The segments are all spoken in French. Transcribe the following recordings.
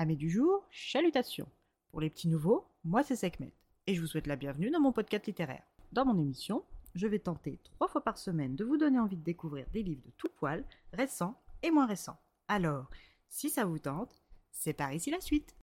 Amis du jour, chalutations. Pour les petits nouveaux, moi c'est Sekhmet et je vous souhaite la bienvenue dans mon podcast littéraire. Dans mon émission, je vais tenter trois fois par semaine de vous donner envie de découvrir des livres de tout poil, récents et moins récents. Alors, si ça vous tente, c'est par ici la suite.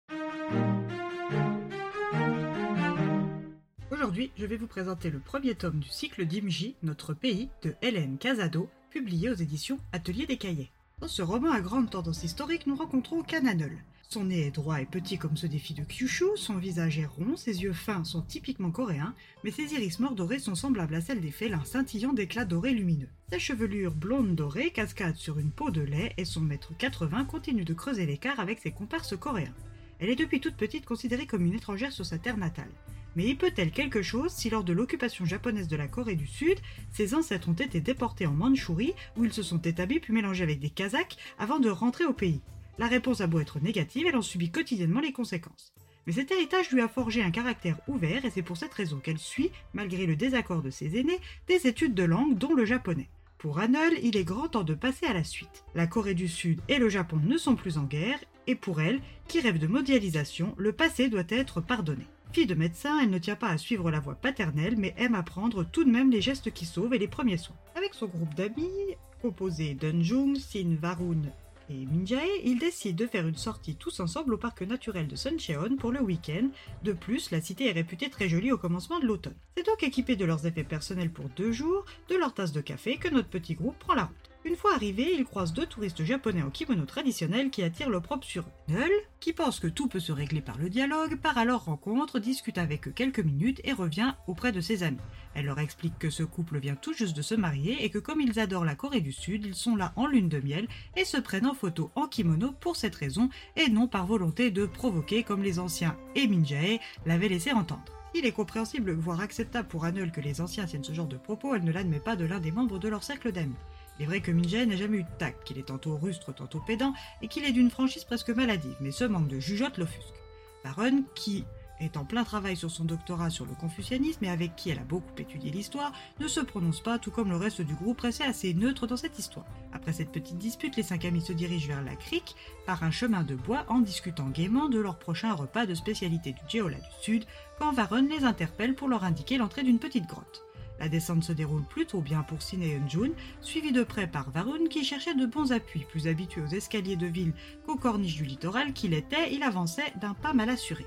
Aujourd'hui, je vais vous présenter le premier tome du cycle d'Imji, Notre pays, de Hélène Casado, publié aux éditions Atelier des Cahiers. Dans ce roman à grande tendance historique, nous rencontrons Kananol. Son nez est droit et petit comme ceux des filles de Kyushu, son visage est rond, ses yeux fins sont typiquement coréens, mais ses iris mordorés sont semblables à celles des félins scintillant d'éclats dorés lumineux. Sa chevelure blonde dorée cascade sur une peau de lait et son mètre 80 continue de creuser l'écart avec ses comparses coréens. Elle est depuis toute petite considérée comme une étrangère sur sa terre natale. Mais y peut-elle quelque chose si lors de l'occupation japonaise de la Corée du Sud, ses ancêtres ont été déportés en Mandchourie où ils se sont établis puis mélangés avec des Kazakhs avant de rentrer au pays? La réponse a beau être négative, elle en subit quotidiennement les conséquences. Mais cet héritage lui a forgé un caractère ouvert et c'est pour cette raison qu'elle suit, malgré le désaccord de ses aînés, des études de langue dont le japonais. Pour Hanol, il est grand temps de passer à la suite. La Corée du Sud et le Japon ne sont plus en guerre, et pour elle, qui rêve de mondialisation, le passé doit être pardonné. Fille de médecin, elle ne tient pas à suivre la voie paternelle, mais aime apprendre tout de même les gestes qui sauvent et les premiers soins. Avec son groupe d'amis, composé d'Unjung, Sin, Varun et Minjae, ils décident de faire une sortie tous ensemble au parc naturel de Suncheon pour le week-end. De plus, la cité est réputée très jolie au commencement de l'automne. C'est donc équipé de leurs effets personnels pour deux jours, de leur tasse de café, que notre petit groupe prend la route. Une fois arrivés, ils croisent deux touristes japonais en kimono traditionnel qui attirent l'opprobre sur. Null, qui pense que tout peut se régler par le dialogue, part à leur rencontre, discute avec eux quelques minutes et revient auprès de ses amis. Elle leur explique que ce couple vient tout juste de se marier et que comme ils adorent la Corée du Sud, ils sont là en lune de miel et se prennent en photo en kimono pour cette raison et non par volonté de provoquer comme les anciens et Minjae l'avaient laissé entendre. Il est compréhensible, voire acceptable pour Annel que les anciens tiennent ce genre de propos, elle ne l'admet pas de l'un des membres de leur cercle d'amis. Il est vrai que Minjae n'a jamais eu de tact, qu'il est tantôt rustre, tantôt pédant, et qu'il est d'une franchise presque maladive, mais ce manque de jugeote l'offusque. Baron, qui est en plein travail sur son doctorat sur le confucianisme et avec qui elle a beaucoup étudié l'histoire, ne se prononce pas, tout comme le reste du groupe resté assez neutre dans cette histoire. Après cette petite dispute, les cinq amis se dirigent vers la crique par un chemin de bois en discutant gaiement de leur prochain repas de spécialité du Jeolla du Sud, quand Varun les interpelle pour leur indiquer l'entrée d'une petite grotte. La descente se déroule plutôt bien pour Sin et Jun, suivi de près par Varun qui cherchait de bons appuis. Plus habitué aux escaliers de ville qu'aux corniches du littoral qu'il était, il avançait d'un pas mal assuré.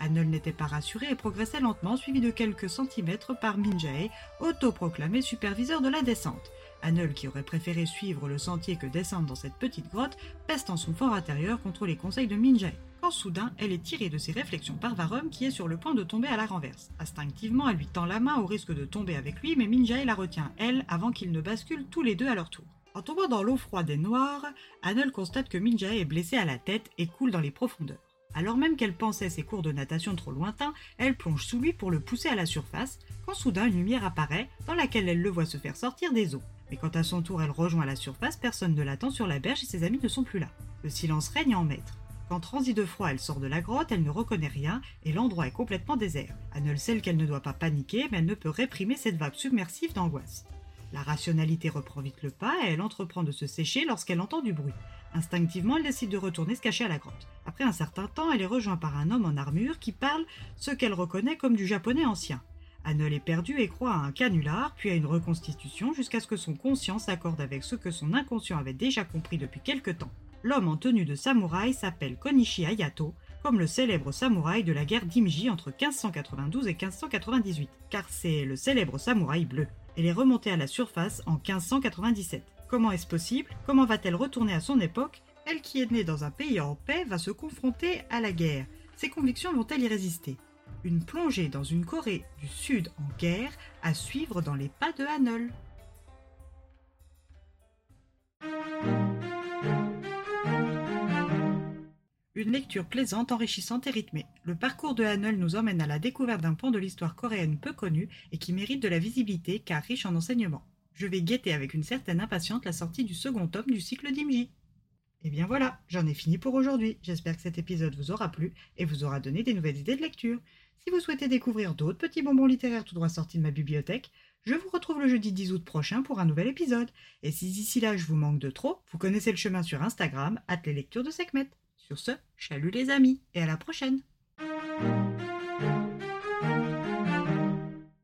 Annol n'était pas rassuré et progressait lentement, suivi de quelques centimètres par Minjae, autoproclamé superviseur de la descente. Annol, qui aurait préféré suivre le sentier que descendre dans cette petite grotte, peste en son fort intérieur contre les conseils de Minjae soudain elle est tirée de ses réflexions par Varum qui est sur le point de tomber à la renverse. Instinctivement, elle lui tend la main au risque de tomber avec lui, mais Minjae la retient, elle, avant qu'ils ne basculent tous les deux à leur tour. En tombant dans l'eau froide et noire, Annol constate que Minjae est blessée à la tête et coule dans les profondeurs. Alors même qu'elle pensait ses cours de natation trop lointains, elle plonge sous lui pour le pousser à la surface, quand soudain une lumière apparaît, dans laquelle elle le voit se faire sortir des eaux. Mais quand à son tour elle rejoint la surface, personne ne l'attend sur la berge et ses amis ne sont plus là. Le silence règne en maître. Quand transi de froid, elle sort de la grotte, elle ne reconnaît rien et l'endroit est complètement désert. Annel sait qu'elle ne doit pas paniquer, mais elle ne peut réprimer cette vague submersive d'angoisse. La rationalité reprend vite le pas et elle entreprend de se sécher lorsqu'elle entend du bruit. Instinctivement, elle décide de retourner se cacher à la grotte. Après un certain temps, elle est rejointe par un homme en armure qui parle ce qu'elle reconnaît comme du japonais ancien. Annel est perdue et croit à un canular, puis à une reconstitution, jusqu'à ce que son conscience s'accorde avec ce que son inconscient avait déjà compris depuis quelque temps. L'homme en tenue de samouraï s'appelle Konishi Hayato, comme le célèbre samouraï de la guerre d'Imji entre 1592 et 1598, car c'est le célèbre samouraï bleu. Elle est remontée à la surface en 1597. Comment est-ce possible? Comment va-t-elle retourner à son époque? Elle qui est née dans un pays en paix va se confronter à la guerre. Ses convictions vont-elles y résister? Une plongée dans une Corée du Sud en guerre à suivre dans les pas de Hanol. Une lecture plaisante, enrichissante et rythmée. Le parcours de Hanel nous emmène à la découverte d'un pan de l'histoire coréenne peu connu et qui mérite de la visibilité car riche en enseignements. Je vais guetter avec une certaine impatience la sortie du second tome du cycle d'Imji. Et bien voilà, j'en ai fini pour aujourd'hui. J'espère que cet épisode vous aura plu et vous aura donné des nouvelles idées de lecture. Si vous souhaitez découvrir d'autres petits bonbons littéraires tout droit sortis de ma bibliothèque, je vous retrouve le jeudi 10 août prochain pour un nouvel épisode. Et si d'ici là je vous manque de trop, vous connaissez le chemin sur Instagram, at les lectures de Sekhmet. Sur ce, chalut les amis et à la prochaine.